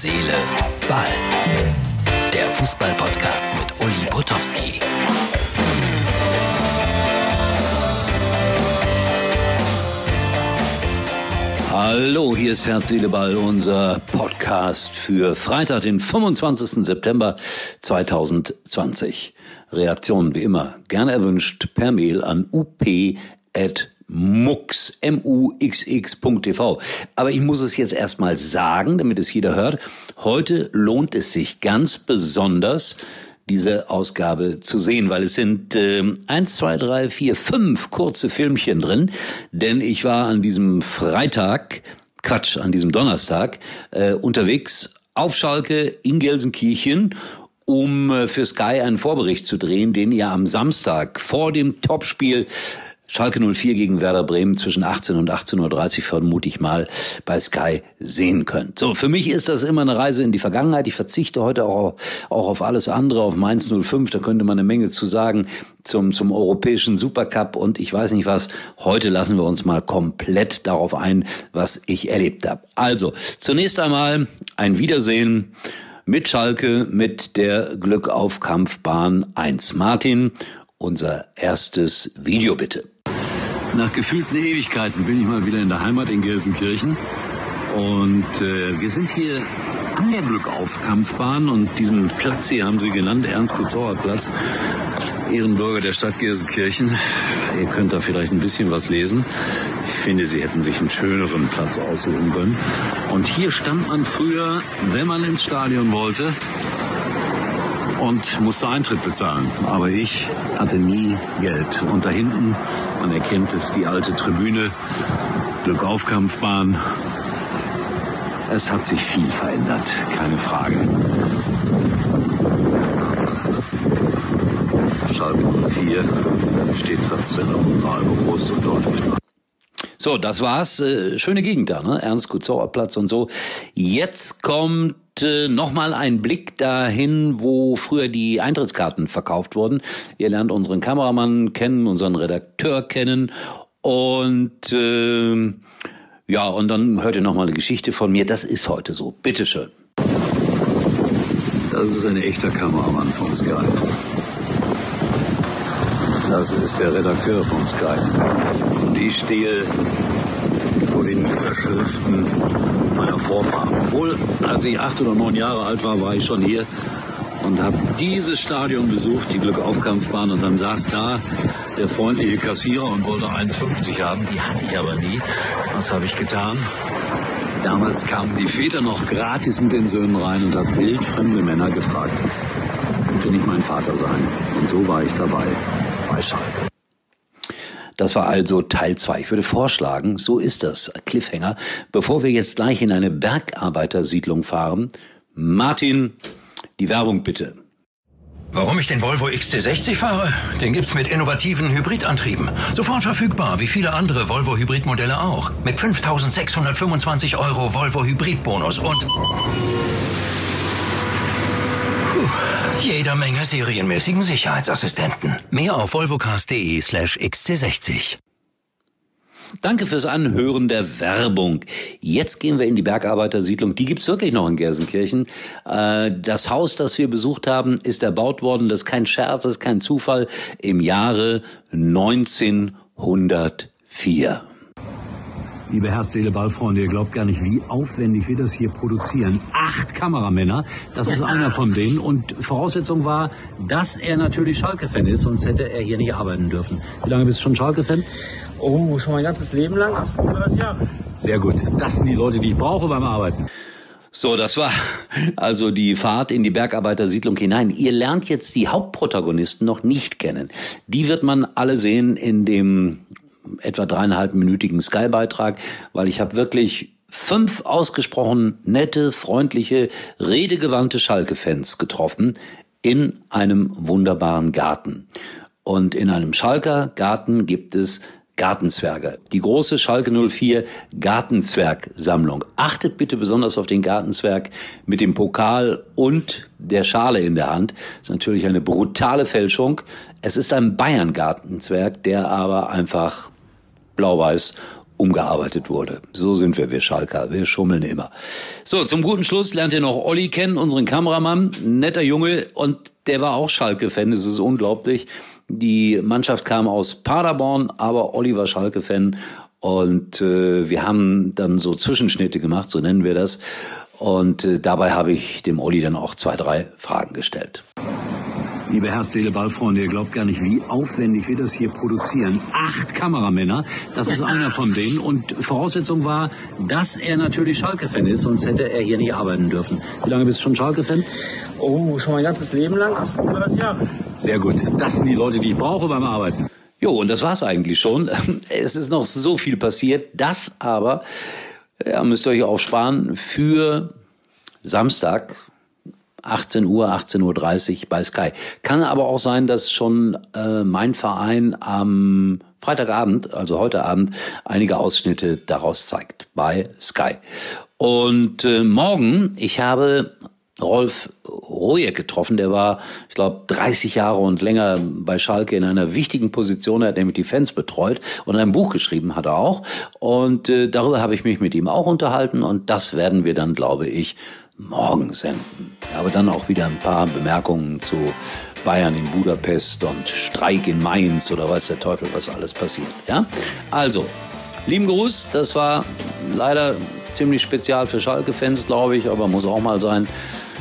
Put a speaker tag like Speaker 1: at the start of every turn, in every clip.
Speaker 1: Seele, Ball. Der Fußball-Podcast mit Uli Potowski.
Speaker 2: Hallo, hier ist Herz, Seele, Ball, unser Podcast für Freitag, den 25. September 2020. Reaktionen wie immer gerne erwünscht per Mail an up@ mux, M-U-X-X.tv. Aber ich muss es jetzt erstmal sagen, damit es jeder hört. Heute lohnt es sich ganz besonders, diese Ausgabe zu sehen, weil es sind äh, eins, zwei, drei, vier, fünf kurze Filmchen drin. Denn ich war an diesem Freitag, Quatsch, an diesem Donnerstag äh, unterwegs auf Schalke in Gelsenkirchen um äh, für Sky einen Vorbericht zu drehen, den ihr am Samstag vor dem Topspiel Schalke 04 gegen Werder Bremen zwischen 18 und 18.30 Uhr vermute ich mal bei Sky sehen könnt. So, für mich ist das immer eine Reise in die Vergangenheit. Ich verzichte heute auch, auch auf alles andere, auf Mainz 05. Da könnte man eine Menge zu sagen zum, zum europäischen Supercup und ich weiß nicht was. Heute lassen wir uns mal komplett darauf ein, was ich erlebt habe. Also, zunächst einmal ein Wiedersehen mit Schalke, mit der Glückaufkampfbahn 1. Martin, unser erstes Video bitte. Nach gefühlten Ewigkeiten bin ich mal wieder in der Heimat in Gelsenkirchen. Und äh, wir sind hier an der Glückaufkampfbahn und diesen Platz hier haben sie genannt, Ernst-Kutzauer Platz, Ehrenbürger der Stadt Gelsenkirchen. Ihr könnt da vielleicht ein bisschen was lesen. Ich finde, sie hätten sich einen schöneren Platz aussuchen können. Und hier stand man früher, wenn man ins Stadion wollte, und musste Eintritt bezahlen. Aber ich hatte nie Geld. Und da hinten, man erkennt es, die alte Tribüne, Glückaufkampfbahn. Es hat sich viel verändert, keine Frage. Schalke 04 steht trotzdem noch ein groß und deutlich dran. So, das war's. Äh, schöne Gegend da, ne? Ernst Kutzauer Platz und so. Jetzt kommt äh, nochmal ein Blick dahin, wo früher die Eintrittskarten verkauft wurden. Ihr lernt unseren Kameramann kennen, unseren Redakteur kennen und äh, ja, und dann hört ihr nochmal eine Geschichte von mir. Das ist heute so. Bitteschön. Das ist ein echter Kameramann von Sky. Das ist der Redakteur von Sky. Und ich stehe vor den Überschriften meiner Vorfahren. Obwohl, als ich acht oder neun Jahre alt war, war ich schon hier und habe dieses Stadion besucht, die Glückaufkampfbahn, und dann saß da der freundliche Kassierer und wollte 1,50 haben. Die hatte ich aber nie. Was habe ich getan? Damals kamen die Väter noch gratis mit den Söhnen rein und habe wildfremde Männer gefragt, könnte nicht mein Vater sein. Und so war ich dabei Schalke. Das war also Teil 2. Ich würde vorschlagen, so ist das, Cliffhanger, bevor wir jetzt gleich in eine Bergarbeitersiedlung fahren. Martin, die Werbung bitte.
Speaker 3: Warum ich den Volvo XC60 fahre? Den gibt's mit innovativen Hybridantrieben. Sofort verfügbar, wie viele andere Volvo Hybridmodelle auch. Mit 5625 Euro Volvo Hybridbonus und jeder Menge serienmäßigen Sicherheitsassistenten. Mehr auf volvocars.de slash xc60.
Speaker 2: Danke fürs Anhören der Werbung. Jetzt gehen wir in die Bergarbeitersiedlung. Die gibt's wirklich noch in Gelsenkirchen. Äh, das Haus, das wir besucht haben, ist erbaut worden. Das ist kein Scherz, das ist kein Zufall. Im Jahre 1904. Liebe Herz, Seele, Ballfreunde, ihr glaubt gar nicht, wie aufwendig wir das hier produzieren. Acht Kameramänner, das ist einer von denen. Und Voraussetzung war, dass er natürlich Schalke-Fan ist, sonst hätte er hier nicht arbeiten dürfen. Wie lange bist du schon Schalke-Fan?
Speaker 4: Oh, schon mein ganzes Leben lang, also 35 Jahre.
Speaker 2: Sehr gut. Das sind die Leute, die ich brauche beim Arbeiten. So, das war also die Fahrt in die Bergarbeitersiedlung hinein. Ihr lernt jetzt die Hauptprotagonisten noch nicht kennen. Die wird man alle sehen in dem etwa dreieinhalbminütigen Sky-Beitrag, weil ich habe wirklich fünf ausgesprochen nette, freundliche, redegewandte Schalke-Fans getroffen in einem wunderbaren Garten. Und in einem Schalker Garten gibt es Gartenzwerge. Die große Schalke 04 Gartenzwerg-Sammlung. Achtet bitte besonders auf den Gartenzwerg mit dem Pokal und der Schale in der Hand. Ist natürlich eine brutale Fälschung. Es ist ein Bayern-Gartenzwerg, der aber einfach blau-weiß umgearbeitet wurde. So sind wir, wir Schalker. Wir schummeln immer. So, zum guten Schluss lernt ihr noch Olli kennen, unseren Kameramann. Netter Junge und der war auch Schalke-Fan. Das ist unglaublich. Die Mannschaft kam aus Paderborn, aber Olli war Schalke-Fan. Und äh, wir haben dann so Zwischenschnitte gemacht, so nennen wir das. Und äh, dabei habe ich dem Olli dann auch zwei, drei Fragen gestellt. Liebe Herz, Seele, Ballfreunde, ihr glaubt gar nicht, wie aufwendig wir das hier produzieren. Acht Kameramänner, das ist einer von denen. Und Voraussetzung war, dass er natürlich Schalke-Fan ist, sonst hätte er hier nicht arbeiten dürfen. Wie lange bist du schon Schalke-Fan?
Speaker 4: Oh, schon mein ganzes Leben lang, 35 Jahre.
Speaker 2: Sehr gut. Das sind die Leute, die ich brauche beim Arbeiten. Jo, und das war's eigentlich schon. Es ist noch so viel passiert. Das aber, ja, müsst ihr euch aufsparen, für Samstag, 18 Uhr, 18.30 Uhr bei Sky. Kann aber auch sein, dass schon äh, mein Verein am Freitagabend, also heute Abend, einige Ausschnitte daraus zeigt bei Sky. Und äh, morgen, ich habe Rolf Rojek getroffen. Der war, ich glaube, 30 Jahre und länger bei Schalke in einer wichtigen Position. Er hat nämlich die Fans betreut und ein Buch geschrieben hat er auch. Und äh, darüber habe ich mich mit ihm auch unterhalten und das werden wir dann, glaube ich, morgen senden. Aber dann auch wieder ein paar Bemerkungen zu Bayern in Budapest und Streik in Mainz oder weiß der Teufel, was alles passiert. Ja? Also, lieben Gruß, das war leider ziemlich spezial für Schalke-Fans, glaube ich, aber muss auch mal sein.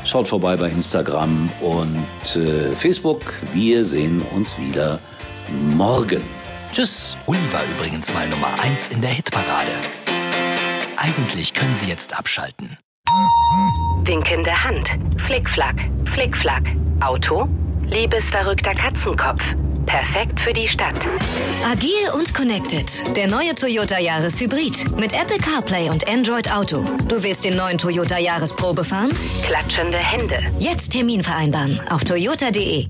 Speaker 2: Schaut vorbei bei Instagram und äh, Facebook. Wir sehen uns wieder morgen. Tschüss.
Speaker 1: Uli war übrigens mal Nummer 1 in der Hitparade. Eigentlich können Sie jetzt abschalten.
Speaker 5: Winkende Hand. Flickflack, Flickflack. Auto? Liebesverrückter Katzenkopf. Perfekt für die Stadt.
Speaker 6: Agil und connected. Der neue Toyota Yaris Hybrid. Mit Apple CarPlay und Android Auto. Du willst den neuen Toyota Yaris Probe fahren?
Speaker 5: Klatschende Hände.
Speaker 6: Jetzt Termin vereinbaren auf toyota.de.